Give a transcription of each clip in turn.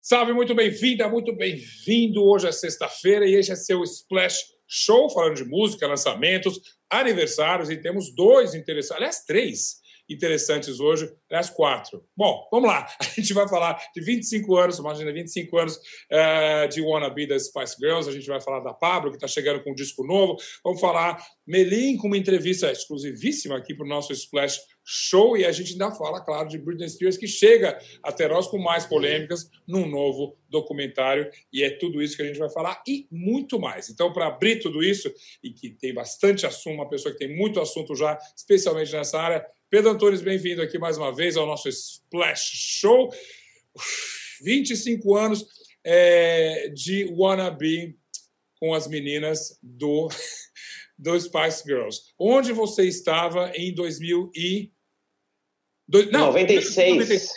Salve, muito bem-vinda, muito bem-vindo. Hoje é sexta-feira e este é seu Splash Show, falando de música, lançamentos, aniversários e temos dois interessantes, aliás, três interessantes hoje, aliás, quatro. Bom, vamos lá. A gente vai falar de 25 anos, imagina, 25 anos uh, de Wanna Be das Spice Girls. A gente vai falar da Pablo, que está chegando com um disco novo. Vamos falar Melim com uma entrevista exclusivíssima aqui para o nosso Splash Show. E a gente ainda fala, claro, de Britney Spears, que chega até nós com mais polêmicas num novo documentário. E é tudo isso que a gente vai falar e muito mais. Então, para abrir tudo isso, e que tem bastante assunto, uma pessoa que tem muito assunto já, especialmente nessa área, Pedro Antunes, bem-vindo aqui mais uma vez ao nosso Splash Show. 25 anos é, de Wannabe com as meninas do, do Spice Girls. Onde você estava em 2000 e... Do, não, 96. 96.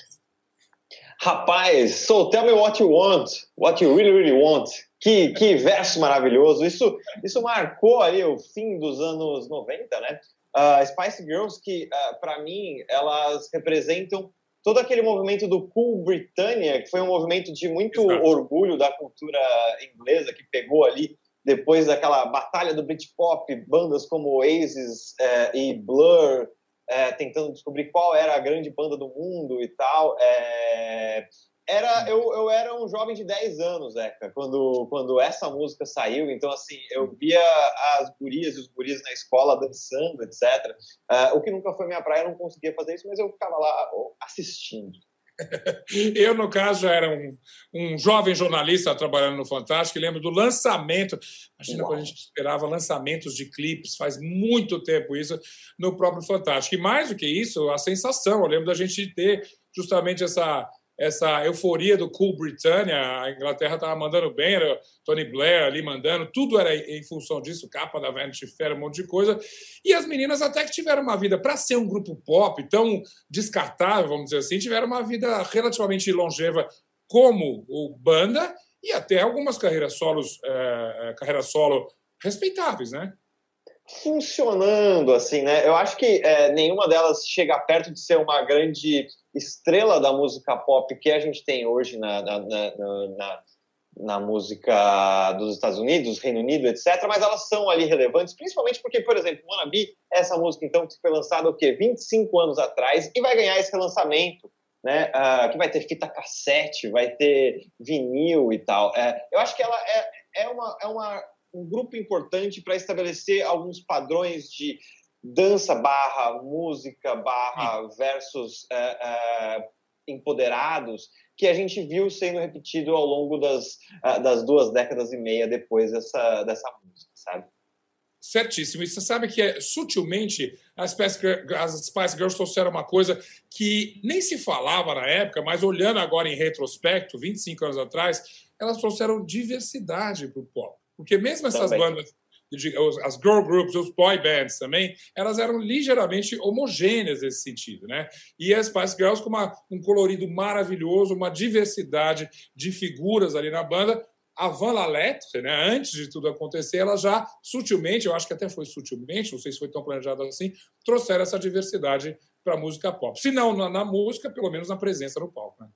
Rapaz, so tell me what you want, what you really, really want. Que, que verso maravilhoso. Isso, isso marcou aí o fim dos anos 90, né? uh, Spice Girls, que uh, ah, para mim elas representam todo aquele movimento do Cool Britannia, que foi um movimento de muito Exato. orgulho da cultura inglesa, que pegou ali depois daquela batalha do Britpop, bandas como Oasis eh, e Blur, eh, tentando descobrir qual era a grande banda do mundo e tal. Eh, era eu, eu era um jovem de 10 anos, Zeca, quando, quando essa música saiu. Então, assim, eu via as gurias e os guris na escola dançando, etc. Uh, ah, o que nunca foi minha praia, eu não conseguia fazer isso, mas eu ficava lá assistindo. Eu, no caso, já era um, um jovem jornalista trabalhando no Fantástico e lembro do lançamento. Imagina Uau. quando a gente esperava lançamentos de clipes, faz muito tempo isso, no próprio Fantástico. E mais do que isso, a sensação. Eu lembro da gente ter justamente essa essa euforia do Cool Britannia, a Inglaterra estava mandando bem, era Tony Blair ali mandando, tudo era em função disso, capa da Vanity Fair, um monte de coisa. E as meninas até que tiveram uma vida, para ser um grupo pop tão descartável, vamos dizer assim, tiveram uma vida relativamente longeva como o banda e até algumas carreiras solos, é, carreiras solo respeitáveis, né? funcionando, assim, né? Eu acho que é, nenhuma delas chega perto de ser uma grande estrela da música pop que a gente tem hoje na, na, na, na, na música dos Estados Unidos, Reino Unido, etc. Mas elas são ali relevantes, principalmente porque, por exemplo, Wannabe, essa música, então, que foi lançada o quê? 25 anos atrás e vai ganhar esse relançamento. Né, uh, que vai ter fita cassete, vai ter vinil e tal. É, eu acho que ela é, é, uma, é uma um grupo importante para estabelecer alguns padrões de dança barra música barra versus é, é, empoderados que a gente viu sendo repetido ao longo das, é, das duas décadas e meia depois dessa, dessa música, sabe? Certíssimo. E você sabe que é, sutilmente as Spice, as Spice Girls trouxeram uma coisa que nem se falava na época, mas olhando agora em retrospecto, 25 anos atrás, elas trouxeram diversidade para o pop. Porque mesmo essas também. bandas, as girl groups, os boy bands também, elas eram ligeiramente homogêneas nesse sentido, né? E as Spice Girls com uma, um colorido maravilhoso, uma diversidade de figuras ali na banda. A Van Lalette, né, antes de tudo acontecer, ela já sutilmente, eu acho que até foi sutilmente, não sei se foi tão planejado assim, trouxeram essa diversidade para a música pop. Se não na, na, música, pelo menos na presença no palco. Né?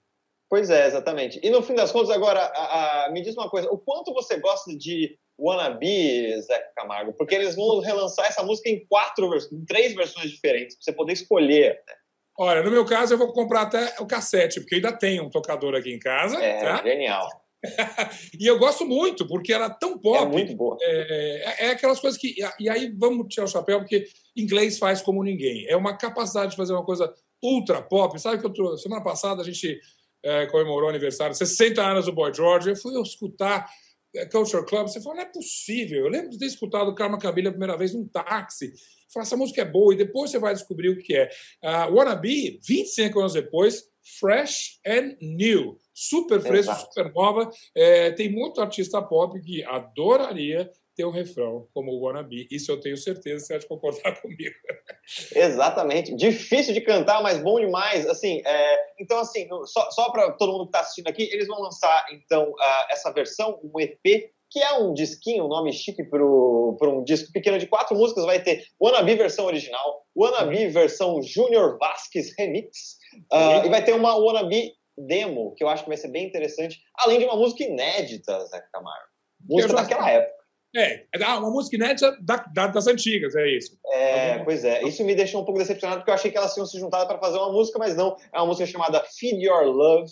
Pois é, exatamente. E no fim das contas, agora, a, a, me diz uma coisa: o quanto você gosta de Wannabe, Zé Camargo? Porque eles vão relançar essa música em quatro em três versões diferentes, para você poder escolher. Né? Olha, no meu caso, eu vou comprar até o cassete, porque ainda tem um tocador aqui em casa. É, tá? genial. e eu gosto muito, porque ela é tão pop. É muito boa. É, é, aquelas coisas que. E aí vamos tirar o chapéu, porque inglês faz como ninguém. É uma capacidade de fazer uma coisa ultra pop. Sabe que eu, semana passada a gente é, comemorou o aniversário, 60 anos do Boy George. Eu fui escutar é, Culture Club. Você falou, não é possível. Eu lembro de ter escutado Karma Kabila a primeira vez num táxi. Falei, essa música é boa. E depois você vai descobrir o que é. Uh, Wannabe, 25 anos depois, fresh and new. Super fresco, Exato. super nova. É, tem muito artista pop que adoraria ter um refrão como o Wannabe. Isso eu tenho certeza, você vai concordar comigo. Exatamente. Difícil de cantar, mas bom demais. Assim, é... então, assim, só, só para todo mundo que está assistindo aqui, eles vão lançar, então, uh, essa versão, um EP, que é um disquinho, um nome chique para um disco pequeno de quatro músicas. Vai ter Wannabe versão original, Wannabe versão Junior Vasquez Remix, uh, e vai ter uma Wannabe demo, que eu acho que vai ser bem interessante, além de uma música inédita, Zé Camargo. Música daquela época. É, é uma música inédita da, da, das antigas, é isso. É, pois é. Isso me deixou um pouco decepcionado, porque eu achei que elas tinham se juntado para fazer uma música, mas não. É uma música chamada Feed Your Love,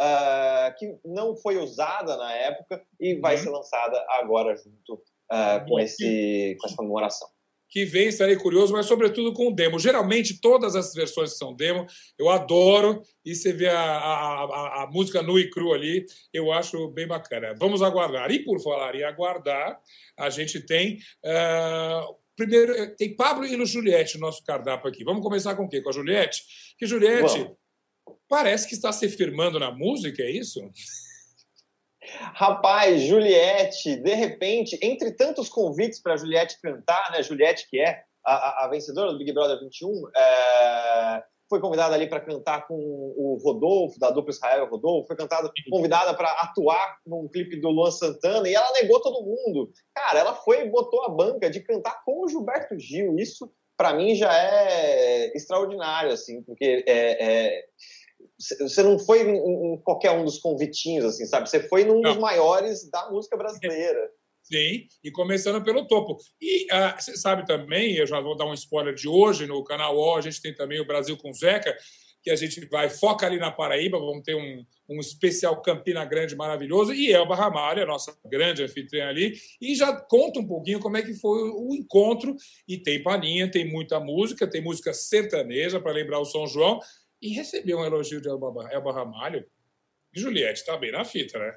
uh, que não foi usada na época e vai uhum. ser lançada agora junto uh, com, esse, com essa comemoração que vem, estarei curioso, mas sobretudo com o demo. Geralmente, todas as versões que são demo, eu adoro, e você vê a, a, a, a música nu e cru ali, eu acho bem bacana. Vamos aguardar. E por falar em aguardar, a gente tem. Uh, primeiro, tem Pablo e Juliette no nosso cardápio aqui. Vamos começar com o quê? Com a Juliette? Que Juliette parece que está se firmando na música, é isso? Rapaz, Juliette, de repente, entre tantos convites para Juliette cantar, né? Juliette, que é a, a, vencedora do Big Brother 21, é, foi convidada ali para cantar com o Rodolfo, da dupla Israel Rodolfo, foi cantada, convidada para atuar num clipe do Luan Santana e ela negou todo mundo. Cara, ela foi e botou a banca de cantar com o Gilberto Gil. Isso, para mim, já é extraordinário, assim, porque é, é você não foi em, qualquer um dos convitinhos, assim, sabe? Você foi num não. dos maiores da música brasileira. Sim, e começando pelo topo. E você sabe também, eu já vou dar um spoiler de hoje no canal O, a gente tem também o Brasil com Zeca, que a gente vai, foca ali na Paraíba, vamos ter um, um especial Campina Grande maravilhoso, e Elba Ramalho, a nossa grande anfitriã ali, e já conta um pouquinho como é que foi o encontro, e tem palhinha, tem muita música, tem música sertaneja, para lembrar o São João, e recebeu um elogio de Elba, Elba Ramalho. Juliette está bem na fita, né?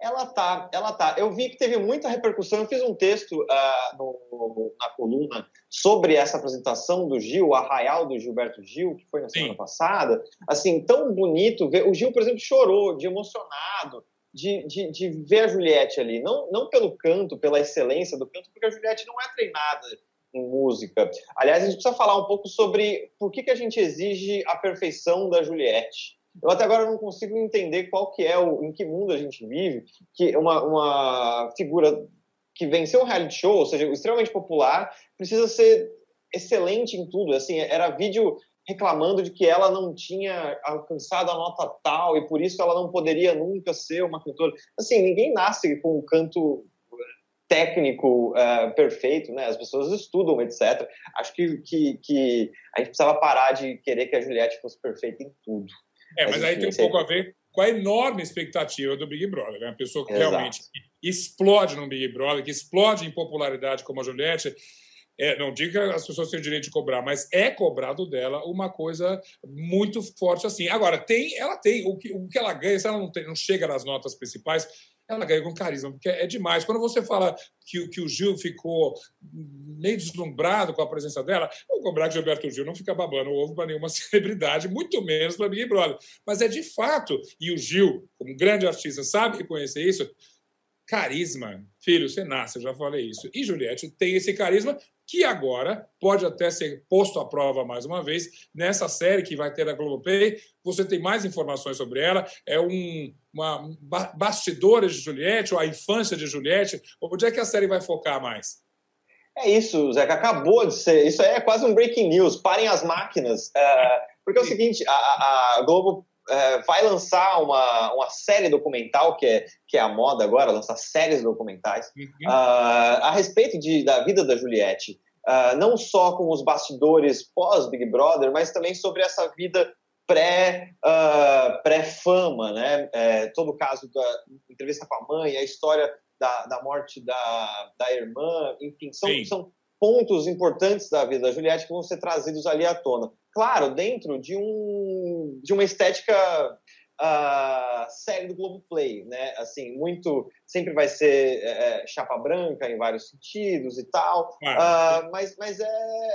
Ela tá, ela tá. Eu vi que teve muita repercussão. Eu fiz um texto uh, no, na coluna sobre essa apresentação do Gil, o Arraial do Gilberto Gil, que foi na semana Sim. passada. Assim, tão bonito ver. O Gil, por exemplo, chorou de emocionado de, de, de ver a Juliette ali. Não, não pelo canto, pela excelência do canto, porque a Juliette não é treinada em música. Aliás, a gente precisa falar um pouco sobre por que, que a gente exige a perfeição da Juliette. Eu até agora não consigo entender qual que é o, em que mundo a gente vive, que uma, uma figura que venceu um reality show, ou seja, extremamente popular, precisa ser excelente em tudo. Assim, era vídeo reclamando de que ela não tinha alcançado a nota tal e por isso ela não poderia nunca ser uma cantora. Assim, ninguém nasce com um canto técnico uh, perfeito, né? As pessoas estudam, etc. Acho que, que, que, a gente precisava parar de querer que a Juliette fosse perfeita em tudo. É, mas, aí tem um pouco a ver com a enorme expectativa do Big Brother, né? Uma pessoa que Exato. realmente explode no Big Brother, que explode em popularidade como a Juliette. É, não diga que as pessoas têm o direito de cobrar, mas é cobrado dela uma coisa muito forte assim. Agora, tem, ela tem, o que, o que ela ganha, se ela não, tem, não chega nas notas principais, ela ganha com carisma, porque é demais. Quando você fala que, que o Gil ficou meio deslumbrado com a presença dela, vou cobrar que Gilberto Gil não fica babando ovo para nenhuma celebridade, muito menos para Big Brother. Mas é de fato, e o Gil, como grande artista, sabe reconhecer isso, carisma. Filho, você nasce, eu já falei isso. E Juliette tem esse carisma que agora pode até ser posto à prova mais uma vez nessa série que vai ter a Globoplay. Você tem mais informações sobre ela. É um uma bastidores de Juliette ou a infância de Juliette. Onde é que a série vai focar mais? É isso, Zeca. Acabou de ser. Isso é quase um breaking news. Parem as máquinas. É, porque é o seguinte: a, a Globo é, vai lançar uma, uma série documental, que é, que é a moda agora, lançar séries documentais, uhum. uh, a respeito de, da vida da Juliette. Uh, não só com os bastidores pós-Big Brother, mas também sobre essa vida pré, uh, pré-fama, né? É, todo o caso da entrevista com a mãe, a história da, da morte da, da irmã, enfim, são, são pontos importantes da vida da Juliette que vão ser trazidos ali à tona claro, dentro de, um, de uma estética uh, série do Globoplay, né? Assim, muito sempre vai ser é, é, chapa branca em vários sentidos e tal, uh, mas, mas é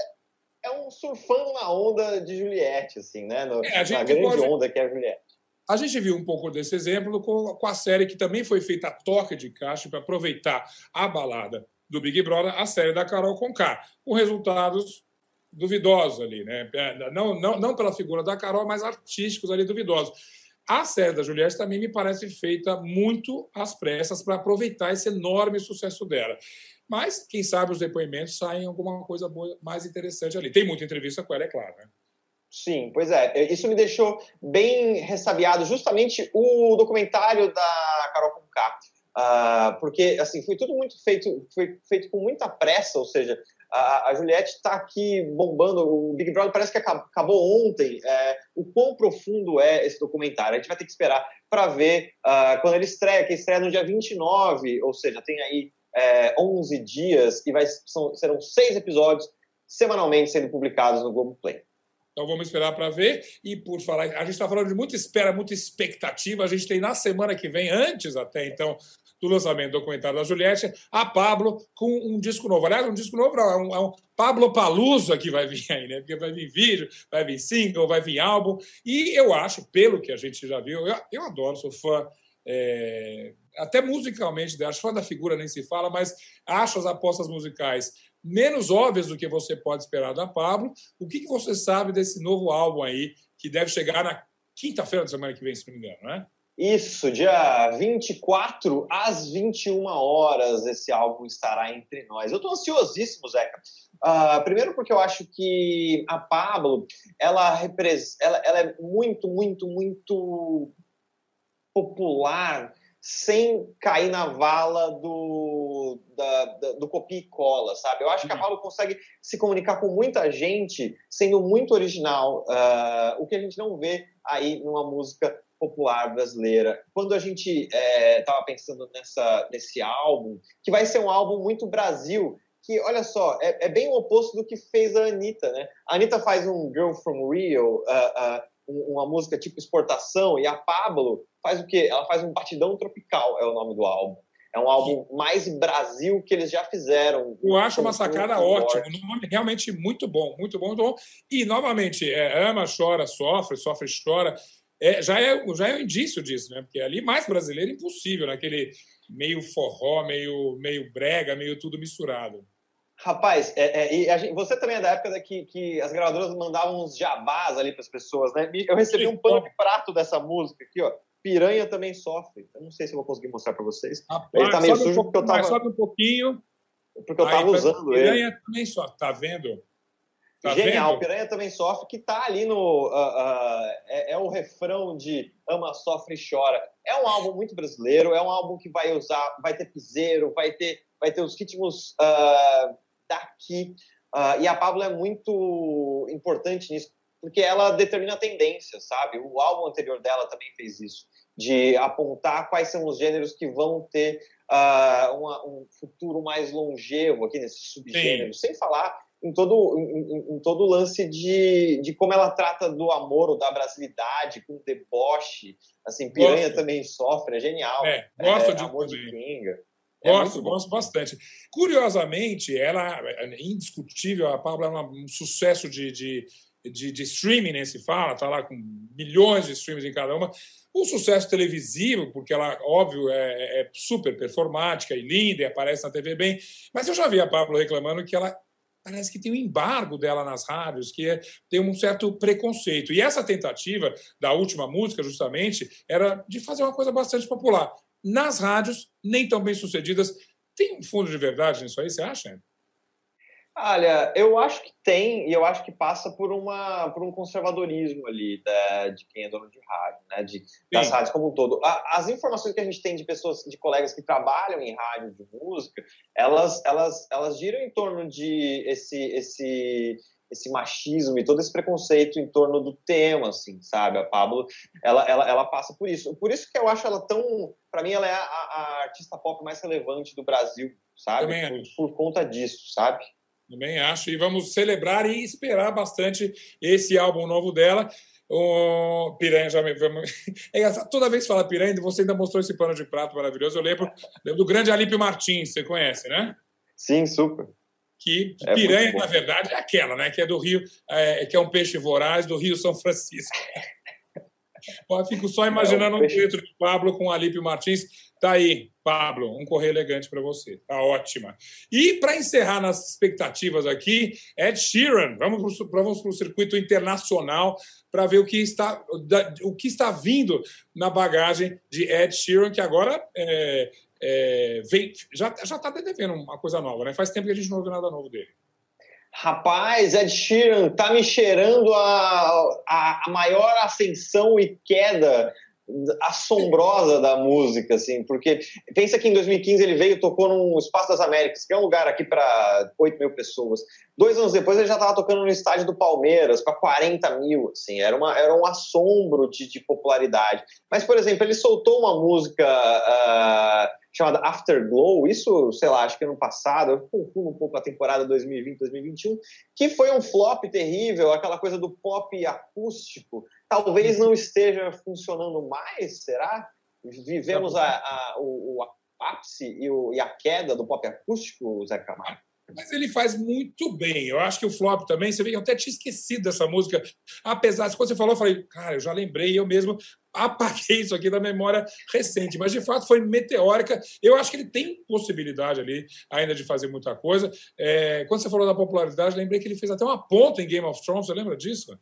é um surfando na onda de Juliette, assim, né? No, é, na grande onda que é a Juliette. A gente viu um pouco desse exemplo com, com a série que também foi feita a toca de caixa para aproveitar a balada do Big Brother, a série da Carol Conká, com resultados duvidosos ali, né? É, não, não, não pela figura da Carol, mas artísticos ali duvidosos. A série da Juliette também me parece feita muito às pressas para aproveitar esse enorme sucesso dela. Mas, quem sabe, os depoimentos saem alguma coisa boa, mais interessante ali. Tem muita entrevista com ela, é claro. Né? Sim, pois é. Isso me deixou bem ressabiado, justamente o documentário da Carol Conká. Uh, porque assim foi tudo muito feito foi feito com muita pressa ou seja a, a Juliette está aqui bombando o Big Brother parece que acabou ontem é, o quão profundo é esse documentário a gente vai ter que esperar para ver uh, quando ele estreia que estreia no dia 29 ou seja tem aí é, 11 dias e vai, são, serão seis episódios semanalmente sendo publicados no Globoplay. Então vamos esperar para ver. E por falar, a gente está falando de muita espera, muita expectativa. A gente tem na semana que vem, antes até então do lançamento do documentário da Juliette, a Pablo com um disco novo. Aliás, um disco novo, é um, é um Pablo Paluso que vai vir aí, né? Porque vai vir vídeo, vai vir single, vai vir álbum. E eu acho, pelo que a gente já viu, eu, eu adoro, sou fã. É, até musicalmente, acho fã da figura nem se fala, mas acho as apostas musicais menos óbvias do que você pode esperar da Pablo. O que, que você sabe desse novo álbum aí, que deve chegar na quinta-feira da semana que vem, se não me engano, né? Isso, dia 24 às 21 horas esse álbum estará entre nós. Eu estou ansiosíssimo, Zeca. Uh, primeiro porque eu acho que a Pablo, ela, ela, ela é muito, muito, muito popular sem cair na vala do, da, da, do copia e cola, sabe? Eu acho que a Paulo consegue se comunicar com muita gente sendo muito original, uh, o que a gente não vê aí numa música popular brasileira. Quando a gente estava é, pensando nessa, nesse álbum, que vai ser um álbum muito Brasil, que, olha só, é, é, bem o oposto do que fez a Anitta, né? A Anitta faz um Girl From Rio, uh, uh, uma música tipo exportação, e a Pablo faz o quê? Ela faz um batidão tropical, é o nome do álbum. É um álbum mais Brasil que eles já fizeram. Eu acho uma sacada ótima, realmente muito bom, muito bom, muito bom. E, novamente, é, ama, chora, sofre, sofre, chora. É, já, é, já é um indício disso, né? Porque ali, mais brasileiro, impossível, naquele meio forró, meio, meio brega, meio tudo misturado. Rapaz, é, é, gente, você também é da época que, que as gravadoras mandavam uns jabás ali para as pessoas, né? Eu recebi um pano de prato dessa música aqui, ó. Piranha também sofre. Eu não sei se eu vou conseguir mostrar para vocês. Rapaz, ele tá meio sujo um porque eu tava. Sobe um pouquinho. Porque eu tava Aí, usando piranha ele. Piranha também sofre, tá vendo? Tá Genial, vendo? Piranha também sofre, que tá ali no. Uh, uh, é, é, o refrão de Ama, Sofre e Chora. É um álbum muito brasileiro, é um álbum que vai usar, vai ter piseiro, vai ter, vai ter os ritmos uh, daqui. E a Pablo é muito importante nisso, porque ela determina a tendência, sabe? O álbum anterior dela também fez isso, de apontar quais são os gêneros que vão ter uma, um futuro mais longevo aqui nesses subgêneros, sem falar em todo em, em, todo o lance de, de como ela trata do amor ou da brasilidade com deboche assim piranha gosto. também sofre é genial é, gosto é, de amor de pinga é gosto, gosto bastante. Curiosamente, ela é indiscutível, a Pablo é um sucesso de, de, de, de streaming, nem se fala, está lá com milhões de streams em cada uma. Um sucesso televisivo, porque ela, óbvio, é, é super performática e linda e aparece na TV bem. Mas eu já vi a Pablo reclamando que ela parece que tem um embargo dela nas rádios, que é, tem um certo preconceito. E essa tentativa da última música, justamente, era de fazer uma coisa bastante popular nas rádios, nem tão bem sucedidas. Tem um fundo de verdade nisso aí, você acha? Olha, eu acho que tem, e eu acho que passa por, uma, por um conservadorismo ali da, de quem é dono de rádio, né? De, das rádios como um todo. As informações que a gente tem de pessoas, de colegas que trabalham em rádio de música, elas, elas, elas giram em torno de esse, esse esse machismo e todo esse preconceito em torno do tema, assim, sabe? A Pablo, ela, ela, ela passa por isso. Por isso que eu acho ela tão, para mim, ela é a, a, artista pop mais relevante do Brasil, sabe? Por, por, conta disso, sabe? Também acho. E vamos celebrar e esperar bastante esse álbum novo dela. O Piranha já me. É Toda vez que fala Piranha, você ainda mostrou esse pano de prato maravilhoso. Eu lembro, lembro do grande Alípio Martins, você conhece, né? Sim, super que é piranha, na verdade, é aquela, né? Que é do Rio, é, que é um peixe voraz do Rio São Francisco. Eu fico só imaginando é um, peixe... um de Pablo com Alípio Martins Tá aí, Pablo, um correio elegante para você. Tá ótima. E para encerrar nas expectativas aqui, Ed Sheeran. Vamos para o circuito internacional para ver o que, está, o que está vindo na bagagem de Ed Sheeran, que agora é, é, vem, já está devendo uma coisa nova, né? Faz tempo que a gente não ouve nada novo dele. Rapaz, Ed Sheeran tá me cheirando a, a, a maior ascensão e queda assombrosa da música, assim, porque pensa que em 2015 ele veio tocou no Espaço das Américas, que é um lugar aqui para 8 mil pessoas. Dois anos depois ele já estava tocando no estádio do Palmeiras para 40 mil, assim, era, uma, era um assombro de, de popularidade. Mas, por exemplo, ele soltou uma música uh, chamada Afterglow, isso, sei lá, acho que ano passado, eu confundo um pouco a temporada 2020-2021, que foi um flop terrível, aquela coisa do pop acústico, talvez não esteja funcionando mais, será? Vivemos a, a, o, o ápice e, o, e, a queda do pop acústico, Zé Camargo? Mas ele faz muito bem. Eu acho que o flop também, você vê, eu até tinha esquecido dessa música. Apesar de quando você falou, eu falei, cara, eu já lembrei, eu mesmo apaguei isso aqui da memória recente. Mas de fato foi meteórica. Eu acho que ele tem possibilidade ali ainda de fazer muita coisa. É, quando você falou da popularidade, lembrei que ele fez até uma ponta em Game of Thrones, você lembra disso?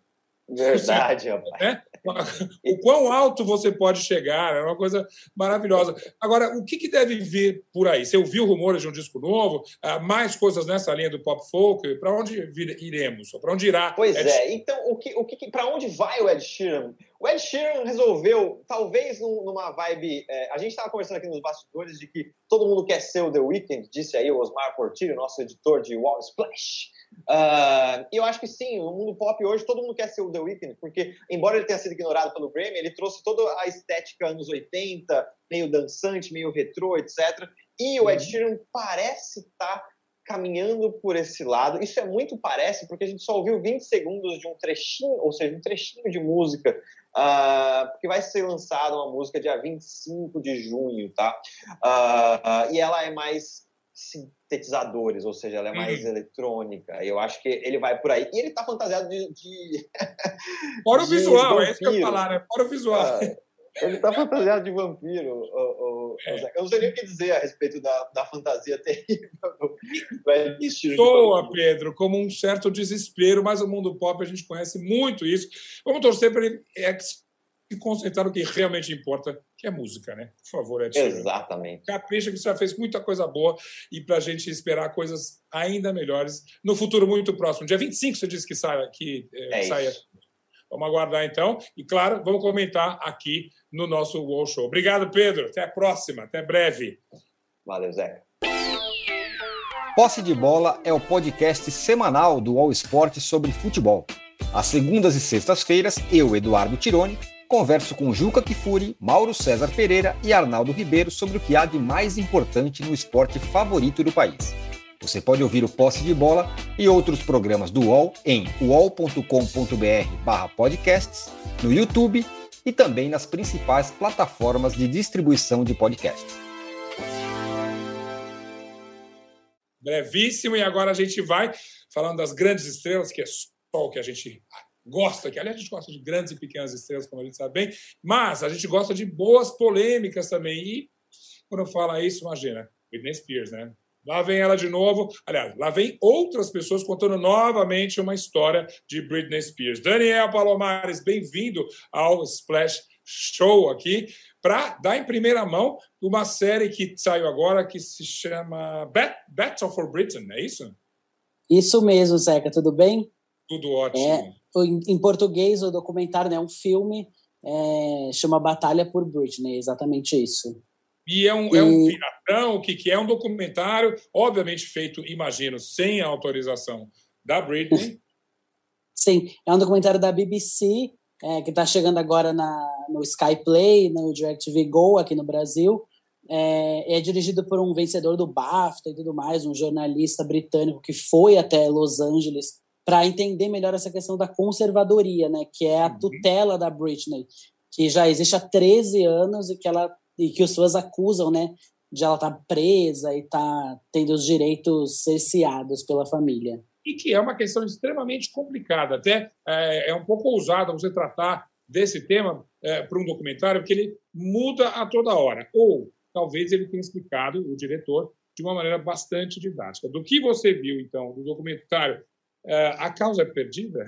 Verdade, rapaz. É? O quão alto você pode chegar, é uma coisa maravilhosa. Agora, o que, que deve vir por aí? Você ouviu rumores de um disco novo? Ah, mais coisas nessa linha do pop folk? Para onde iremos? Para onde irá? Pois Ed é, então, o que, o que, para onde vai o Ed Sheeran? O Ed Sheeran resolveu, talvez numa vibe. É, a gente estava conversando aqui nos bastidores de que todo mundo quer ser o The Weeknd, disse aí o Osmar Portillo, nosso editor de Wall Splash. Uh, e eu acho que sim, no mundo pop hoje todo mundo quer ser o The Weeknd, porque embora ele tenha sido ignorado pelo Grammy, ele trouxe toda a estética anos 80, meio dançante, meio retrô, etc. E o Ed uhum. Sheeran parece estar tá caminhando por esse lado. Isso é muito parece, porque a gente só ouviu 20 segundos de um trechinho, ou seja, um trechinho de música, uh, porque vai ser lançada uma música dia 25 de junho, tá? Uh, e ela é mais sintetizadores, ou seja, ela é mais uhum. eletrônica. Eu acho que ele vai por aí. E ele tá fantasiado de. de Fora o visual, é isso que eu falar, né? Fora o visual. Ele tá fantasiado de vampiro. O, o, é. Eu não sei nem o que dizer a respeito da, da fantasia terrível Soa, Pedro, como um certo desespero, mas o mundo pop a gente conhece muito isso. Vamos torcer para ele se concentrar no que realmente importa, que é música, né? Por favor, Ed Exatamente. Capricha que você já fez muita coisa boa e para a gente esperar coisas ainda melhores no futuro muito próximo. Dia 25 você disse que sai, que, é, é saia. Vamos aguardar então. E claro, vamos comentar aqui no nosso Wall Show. Obrigado, Pedro. Até a próxima. Até breve. Valeu, Zé. Posse de Bola é o podcast semanal do All Sport sobre futebol. Às segundas e sextas-feiras, eu, Eduardo Tironi, converso com Juca Kifuri, Mauro César Pereira e Arnaldo Ribeiro sobre o que há de mais importante no esporte favorito do país. Você pode ouvir o Posse de Bola e outros programas do UOL em uol.com.br/podcasts, no YouTube e também nas principais plataformas de distribuição de podcasts. Brevíssimo, e agora a gente vai falando das grandes estrelas, que é só o que a gente gosta, que aliás a gente gosta de grandes e pequenas estrelas, como a gente sabe bem, mas a gente gosta de boas polêmicas também. E quando eu falo isso, imagina, Britney Spears, né? Lá vem ela de novo. Aliás, lá vem outras pessoas contando novamente uma história de Britney Spears. Daniel Palomares, bem-vindo ao Splash Show aqui, para dar em primeira mão uma série que saiu agora que se chama Battle for Britain, é isso? Isso mesmo, Zeca, tudo bem? Tudo ótimo. É, em português, o documentário né, é um filme, é, chama Batalha por Britney, exatamente isso. E é um, e... é um piratão, o que, que é um documentário, obviamente feito, imagino, sem a autorização da Britney. Sim, é um documentário da BBC, é, que está chegando agora na, no Sky Play, no DirecTV Go aqui no Brasil. É, é, dirigido por um vencedor do BAFTA e tudo mais, um jornalista britânico que foi até Los Angeles para entender melhor essa questão da conservadoria, né, que é a uhum. tutela da Britney, que já existe há 13 anos e que ela e que os fãs acusam, né, de ela estar tá presa e estar tá tendo os direitos cerceados pela família. E que é uma questão extremamente complicada, até é, é um pouco ousado você tratar desse tema é, para um documentário, porque ele muda a toda hora. Ou talvez ele tenha explicado, o diretor, de uma maneira bastante didática. Do que você viu, então, do documentário, é, a causa é perdida?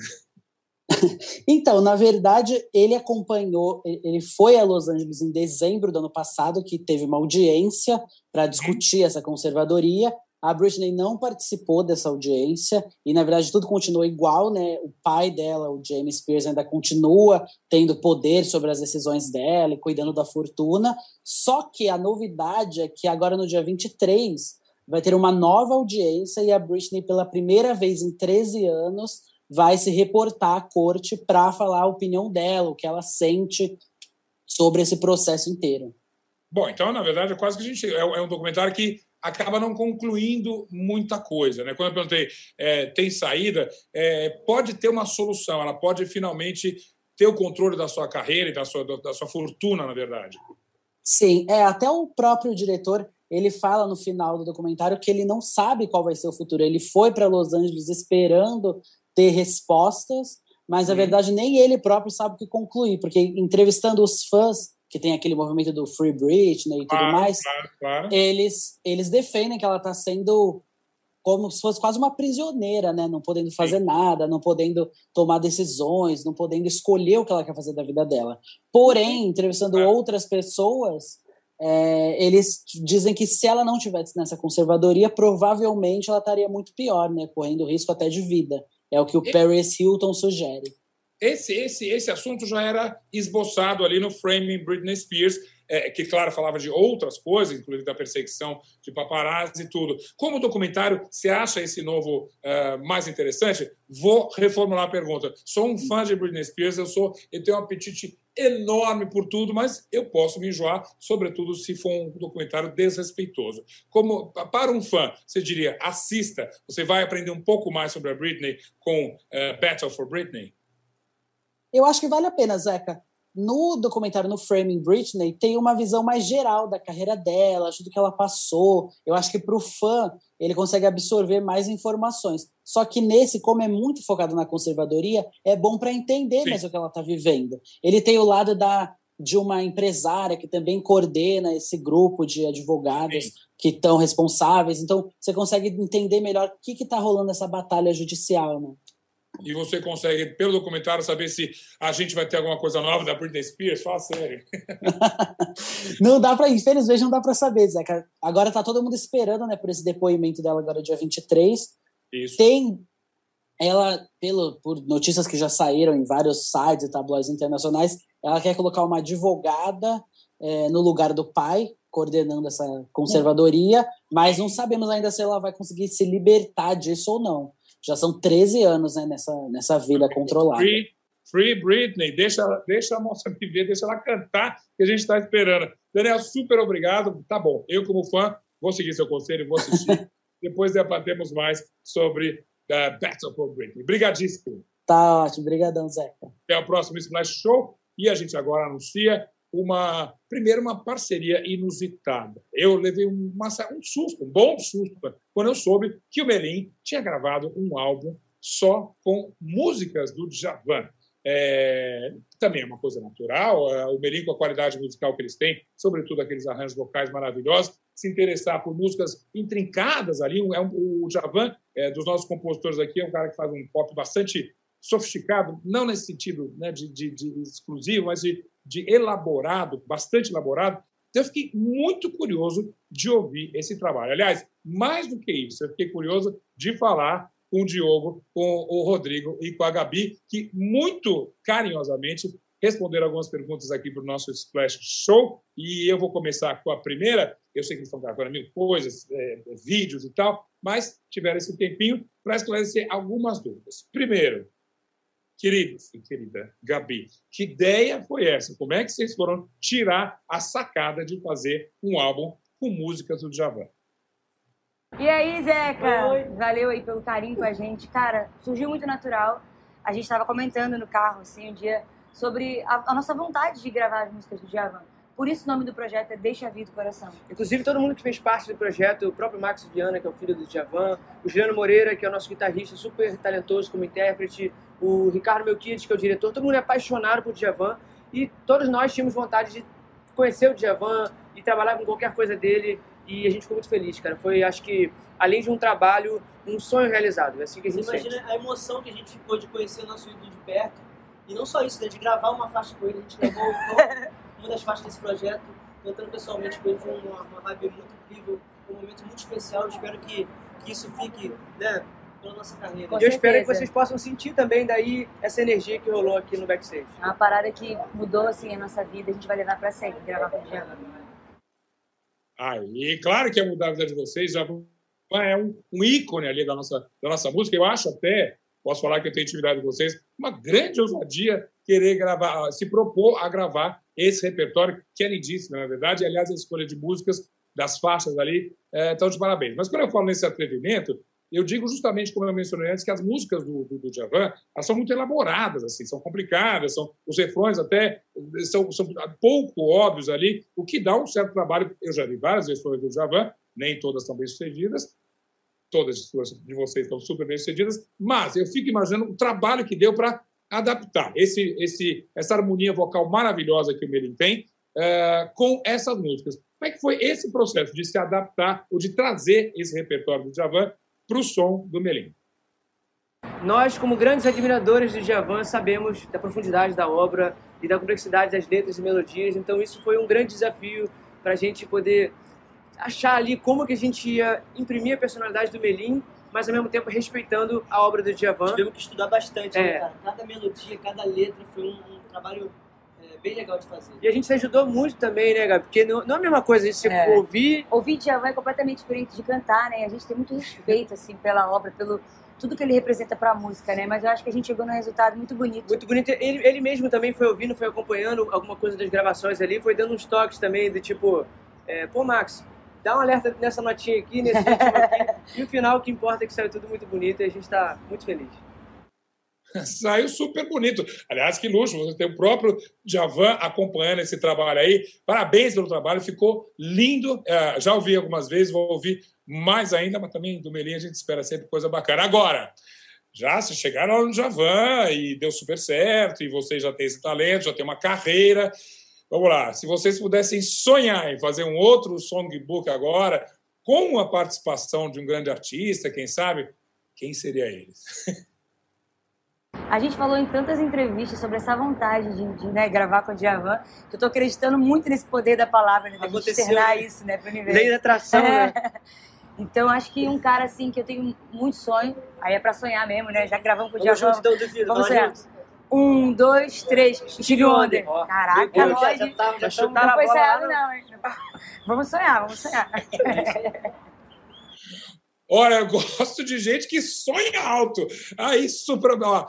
Então, na verdade, ele acompanhou, ele foi a Los Angeles em dezembro do ano passado, que teve uma audiência para discutir essa conservadoria. A Britney não participou dessa audiência e, na verdade, tudo continua igual, né? O pai dela, o James Spears, ainda continua tendo poder sobre as decisões dela e cuidando da fortuna. Só que a novidade é que agora, no dia 23, vai ter uma nova audiência e a Britney, pela primeira vez em 13 anos, vai se reportar à corte para falar a opinião dela, o que ela sente sobre esse processo inteiro. Bom, então, na verdade, é quase que a gente. É, é um documentário que acaba não concluindo muita coisa. Né? Quando eu perguntei, é, tem saída, é, pode ter uma solução, ela pode finalmente ter o controle da sua carreira e da sua, da sua fortuna, na verdade. Sim, é, até o próprio diretor ele fala no final do documentário que ele não sabe qual vai ser o futuro. Ele foi para Los Angeles esperando ter respostas, mas na verdade nem ele próprio sabe o que concluir, porque entrevistando os fãs que tem aquele movimento do Free Britney e tudo claro, mais, claro, claro. eles eles defendem que ela está sendo como se fosse quase uma prisioneira, né? Não podendo fazer Sim. nada, não podendo tomar decisões, não podendo escolher o que ela quer fazer da vida dela. Porém, entrevistando é. outras pessoas, é, eles dizem que se ela não tivesse nessa conservadoria, provavelmente ela estaria muito pior, né? Correndo risco até de vida. É o que o Paris Hilton sugere. Esse, esse, esse assunto já era esboçado ali no Framing Britney Spears, é, que, claro, falava de outras coisas, inclusive da perseguição de paparazzi e tudo. Como documentário, você acha esse novo uh, mais interessante? Vou reformular a pergunta. Sou um fã de Britney Spears, eu, sou, eu tenho um apetite enorme por tudo, mas eu posso me enjoar, sobretudo se for um documentário desrespeitoso. Como para um fã, você diria, assista, você vai aprender um pouco mais sobre a Britney com uh, Battle for Britney? Eu acho que vale a pena, Zeca. No documentário, no Framing Britney, tem uma visão mais geral da carreira dela, tudo que ela passou. Eu acho que para o fã, ele consegue absorver mais informações. Só que nesse, como é muito focado na conservadoria, é bom para entender Sim. mais o que ela está vivendo. Ele tem o lado da, de uma empresária que também coordena esse grupo de advogados Sim. que estão responsáveis. Então, você consegue entender melhor o que está rolando essa batalha judicial. Né? E você consegue, pelo documentário, saber se a gente vai ter alguma coisa nova da Britney Spears? Fala sério. não dá para, infelizmente, não dá para saber, Zeca. Agora tá todo mundo esperando, né, por esse depoimento dela agora dia 23. Isso. Tem ela, pelo, por notícias que já saíram em vários sites e tabloides internacionais, ela quer colocar uma advogada é, no lugar do pai, coordenando essa conservadoria, mas não sabemos ainda se ela vai conseguir se libertar disso ou não já são 13 anos né, nessa, nessa vida controlada. Free, free Britney, deixa, deixa a moça viver, deixa ela cantar, que a gente está esperando. Daniel, super obrigado. Tá bom, eu como fã vou seguir seu conselho, vou assistir. Depois debatemos mais sobre uh, Battle for Britney. Obrigadíssimo. Tá ótimo, obrigadão, Zeca. Até o próximo Splash Show e a gente agora anuncia uma primeiro uma parceria inusitada. Eu levei uma, um susto, um bom susto, quando eu soube que o Melim tinha gravado um álbum só com músicas do Djavan. É, também é uma coisa natural, é, o Melim, com a qualidade musical que eles têm, sobretudo aqueles arranjos vocais maravilhosos, se interessar por músicas intrincadas ali. É um, o Djavan, é, dos nossos compositores aqui, é um cara que faz um pop bastante sofisticado, não nesse sentido né, de, de, de exclusivo, mas de de elaborado, bastante elaborado. Então, eu fiquei muito curioso de ouvir esse trabalho. Aliás, mais do que isso, eu fiquei curioso de falar com o Diogo, com o Rodrigo e com a Gabi, que muito carinhosamente responderam algumas perguntas aqui para o nosso Splash Show. E eu vou começar com a primeira. Eu sei que eles estão gravando mil coisas, é, vídeos e tal, mas tiveram esse tempinho para esclarecer algumas dúvidas. Primeiro, Querido e querida Gabi, que ideia foi essa? Como é que vocês foram tirar a sacada de fazer um álbum com músicas do Djavan? E aí, Zeca? Oi. Valeu aí pelo carinho com a gente. Cara, surgiu muito natural. A gente estava comentando no carro, assim, um dia, sobre a, a nossa vontade de gravar as músicas do Djavan. Por isso o nome do projeto é Deixa a Vida do Coração. Inclusive, todo mundo que fez parte do projeto, o próprio Max Viana, que é o filho do Djavan, o Juliano Moreira, que é o nosso guitarrista, super talentoso como intérprete, o Ricardo Melquides, que é o diretor, todo mundo é apaixonado por Djavan e todos nós tínhamos vontade de conhecer o Djavan, e trabalhar com qualquer coisa dele e a gente ficou muito feliz, cara. Foi, acho que, além de um trabalho, um sonho realizado. É assim que a gente Você imagina sente. a emoção que a gente pôde conhecer o nosso ídolo de perto. E não só isso, né, de gravar uma faixa com ele. A gente gravou uma das faixas desse projeto, cantando pessoalmente com ele. Foi uma, uma vibe muito incrível, um momento muito especial. Eu espero que, que isso fique, né, pela nossa carreira. Com E eu espero que certeza. vocês possam sentir também daí essa energia que rolou aqui no backstage. É uma parada que mudou assim a nossa vida, a gente vai levar pra sempre, gravar com o. Ah, e claro que ia mudar a vida de vocês, já é um, um ícone ali da nossa, da nossa música. Eu acho até, posso falar que eu tenho intimidade com vocês, uma grande ousadia querer gravar, se propor a gravar esse repertório, que é lindíssimo, na verdade. E, aliás, a escolha de músicas, das faixas ali, estão de parabéns. Mas quando eu falo nesse atrevimento, eu digo justamente, como eu mencionei antes, que as músicas do, do, do elas são muito elaboradas, assim, são complicadas, são, os refrões até são, são pouco óbvios ali, o que dá um certo trabalho. Eu já vi várias versões do Djavan, nem todas estão bem sucedidas, todas de vocês estão super bem sucedidas, mas eu fico imaginando o trabalho que deu para adaptar esse, esse, essa harmonia vocal maravilhosa que o Melim tem eh, com essas músicas. Como é que foi esse processo de se adaptar ou de trazer esse repertório do Djavan para o som do Melim? Nós, como grandes admiradores do Djavan, sabemos da profundidade da obra e da complexidade das letras e melodias, então isso foi um grande desafio para a gente poder achar ali como que a gente ia imprimir a personalidade do Melim, mas ao mesmo tempo respeitando a obra do Djavan. Tivemos que estudar bastante, né, É. cara? Cada melodia, cada letra foi um, um trabalho é, bem legal de fazer. E a gente se ajudou muito também, né, Gabi? Porque não, não é a mesma coisa a gente É. ouvir Ouvir Djavan é completamente diferente de cantar, né? A gente tem muito respeito, assim, pela obra, pelo tudo que ele representa pra música, né? Mas eu acho que a gente chegou num resultado muito bonito. muito bonito. Ele, ele mesmo também foi ouvindo, foi acompanhando alguma coisa das gravações ali, foi dando uns toques também do tipo, é, pô, Max, dá um alerta nessa notinha aqui, nesse ritmo aqui. e o final, o que importa é que saiu tudo muito bonito e a gente tá muito feliz. Saiu super bonito. Aliás, que luxo, você tem o próprio Javan acompanhando esse trabalho aí. Parabéns pelo trabalho, ficou lindo. É, já ouvi algumas vezes, vou ouvir mais ainda, mas também do Melim a gente espera sempre coisa bacana. Agora, já se chegaram no Javan e deu super certo, e vocês já têm esse talento, já tem uma carreira. Vamos lá, se vocês pudessem sonhar em fazer um outro songbook agora, com a participação de um grande artista, quem sabe, quem seria ele? A gente falou em tantas entrevistas sobre essa vontade de, de, né, gravar com o Djavan, que eu tô acreditando muito nesse poder da palavra, né? Da Aconteceu, externar né? isso, né, pro universo. Lei da atração, né? Então, acho que um cara, assim, que eu tenho muito sonho, aí é pra sonhar mesmo, né? Já gravamos com o Vamos Djavan. juntos, então, duvido. Vamos sonhar. juntos. Um, dois, três. Steve Wonder. Caraca, nós. já, já, tá, já tamo- chutaram Não a foi bola lá, ensaiado, não, hein? Vamos sonhar, vamos sonhar. Olha, eu gosto de gente que sonha alto. Aí, super. Ó,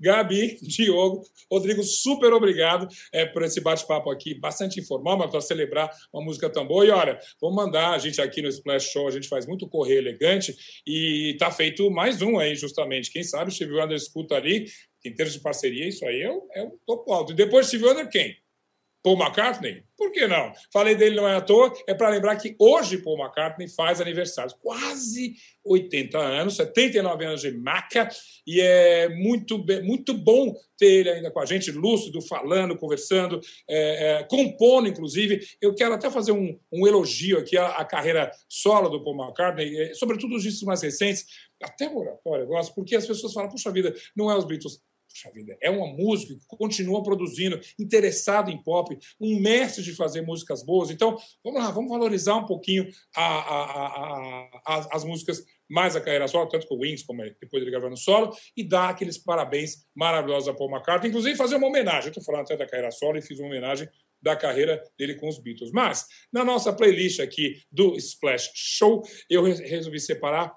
Gabi, Diogo, Rodrigo, super obrigado é, por esse bate-papo aqui, bastante informal, mas para celebrar uma música tão boa. E olha, vamos mandar a gente aqui no Splash Show, a gente faz muito correio elegante e tá feito mais um aí, justamente. Quem sabe o Steve Wonder escuta ali, em termos de parceria, isso aí é o, é o topo alto. E depois Steve Wonder, quem? Paul McCartney? Por que não? Falei dele não é à toa, é para lembrar que hoje Paul McCartney faz aniversário. Quase 80 anos, 79 anos de maca, e é muito, muito bom ter ele ainda com a gente, lúcido, falando, conversando, é, é, compondo, inclusive. Eu quero até fazer um, um elogio aqui à, à carreira solo do Paul McCartney, é, sobretudo os discos mais recentes, até o Oratório eu gosto, porque as pessoas falam, puxa vida, não é os Beatles. Puxa vida, é uma música que continua produzindo, interessado em pop, um mestre de fazer músicas boas. Então, vamos lá, vamos valorizar um pouquinho a- a- a- a- as, as músicas mais da carreira solo, tanto com o Wings, como depois ele gravando solo, e dar aqueles parabéns maravilhosos a Paul McCartney, inclusive fazer uma homenagem. Estou falando até da carreira solo e fiz uma homenagem da carreira dele com os Beatles. Mas, na nossa playlist aqui do Splash Show, eu re- resolvi separar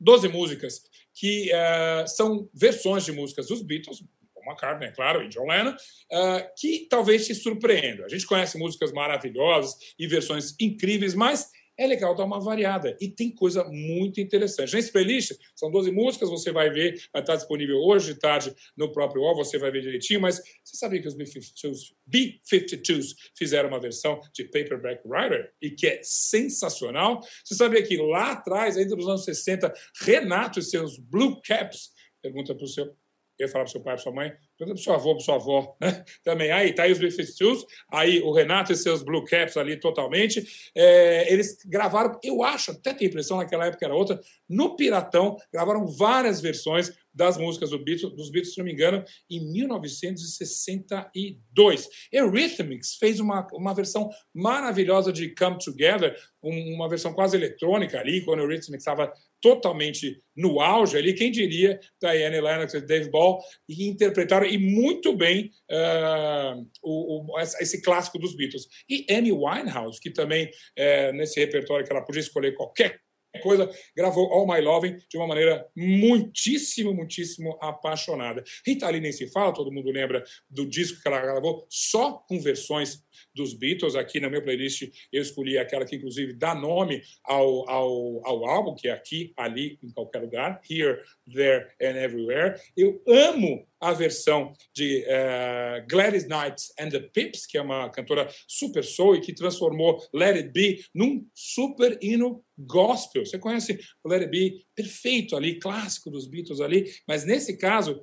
12 músicas que eh, são versões de músicas dos Beatles, Paul McCartney, é claro, e John Lennon, eh, que talvez te surpreendam. A gente conhece músicas maravilhosas e versões incríveis, mas é legal dar uma variada. E tem coisa muito interessante. Nesse playlist, são 12 músicas, você vai ver, vai estar disponível hoje de tarde no próprio UOL, você vai ver direitinho, mas você sabia que os B-52s, B-52s fizeram uma versão de Paperback Writer e que é sensacional? Você sabia que lá atrás, ainda nos anos 60, Renato e seus Blue Caps, pergunta para o seu Ia falar para seu pai, para sua mãe, para seu avô, para sua avó, né? Também. Aí, tá aí os Beefstews, aí o Renato e seus Blue Caps ali totalmente. É, eles gravaram, eu acho, até tem impressão, naquela época era outra, no Piratão, gravaram várias versões das músicas do Beatles, dos Beatles, se não me engano, em 1962. Eurythmics fez uma, uma versão maravilhosa de Come Together, um, uma versão quase eletrônica ali, quando o Eurythmics estava totalmente no auge ali, quem diria Diane Lennox e Dave Ball, e interpretaram e muito bem uh, o, o, esse clássico dos Beatles. E Amy Winehouse, que também, uh, nesse repertório que ela podia escolher qualquer coisa, gravou All My Loving de uma maneira muitíssimo, muitíssimo apaixonada. Rita Lee nem se fala, todo mundo lembra do disco que ela gravou só com versões dos Beatles. Aqui na minha playlist eu escolhi aquela que, inclusive, dá nome ao, ao, ao álbum, que é aqui, ali, em qualquer lugar, Here, There and Everywhere. Eu amo a versão de uh, Gladys Knight and the Pips, que é uma cantora super soul e que transformou Let It Be num super hino gospel. Você conhece o Let It Be? Perfeito ali, clássico dos Beatles ali, mas nesse caso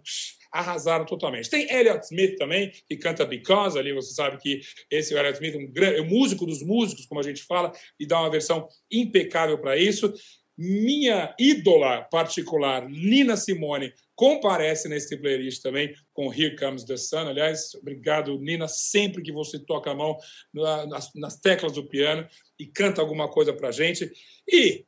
arrasaram totalmente. Tem Elliott Smith também, que canta Because, ali você sabe que esse é o Elliott Smith, um grande, é um músico dos músicos, como a gente fala, e dá uma versão impecável para isso. Minha ídola particular, Nina Simone, comparece nesse playlist também com Here Comes the Sun. Aliás, obrigado, Nina, sempre que você toca a mão nas, nas teclas do piano e canta alguma coisa para gente. E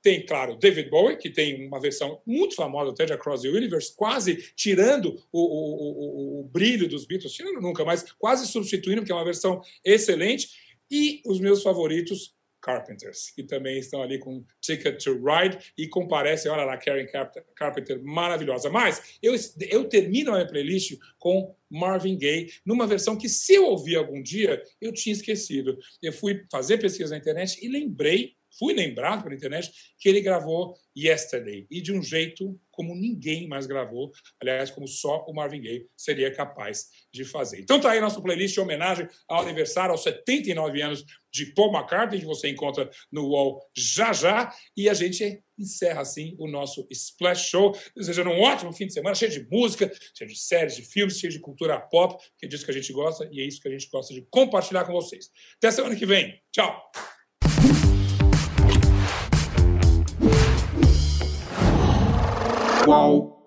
tem, claro, David Bowie, que tem uma versão muito famosa até de Across the Universe, quase tirando o, o, o, o brilho dos Beatles, tirando nunca, mas quase substituindo, porque é uma versão excelente. E os meus favoritos, Carpenters, que também estão ali com Ticket to Ride e comparecem, olha lá, Karen Carpenter, maravilhosa. Mas eu, eu termino a minha playlist com Marvin Gaye, numa versão que, se eu ouvir algum dia, eu tinha esquecido. Eu fui fazer pesquisa na internet e lembrei fui lembrado pela internet que ele gravou Yesterday e de um jeito como ninguém mais gravou, aliás, como só o Marvin Gaye seria capaz de fazer. Então tá aí nosso playlist em homenagem ao aniversário aos 79 anos de Paul McCartney, que você encontra no UOL já já, e a gente encerra assim o nosso Splash Show, desejando um ótimo fim de semana, cheio de música, cheio de séries, de filmes, cheio de cultura pop, que é disso que a gente gosta e é isso que a gente gosta de compartilhar com vocês. Até semana que vem. Tchau! Qual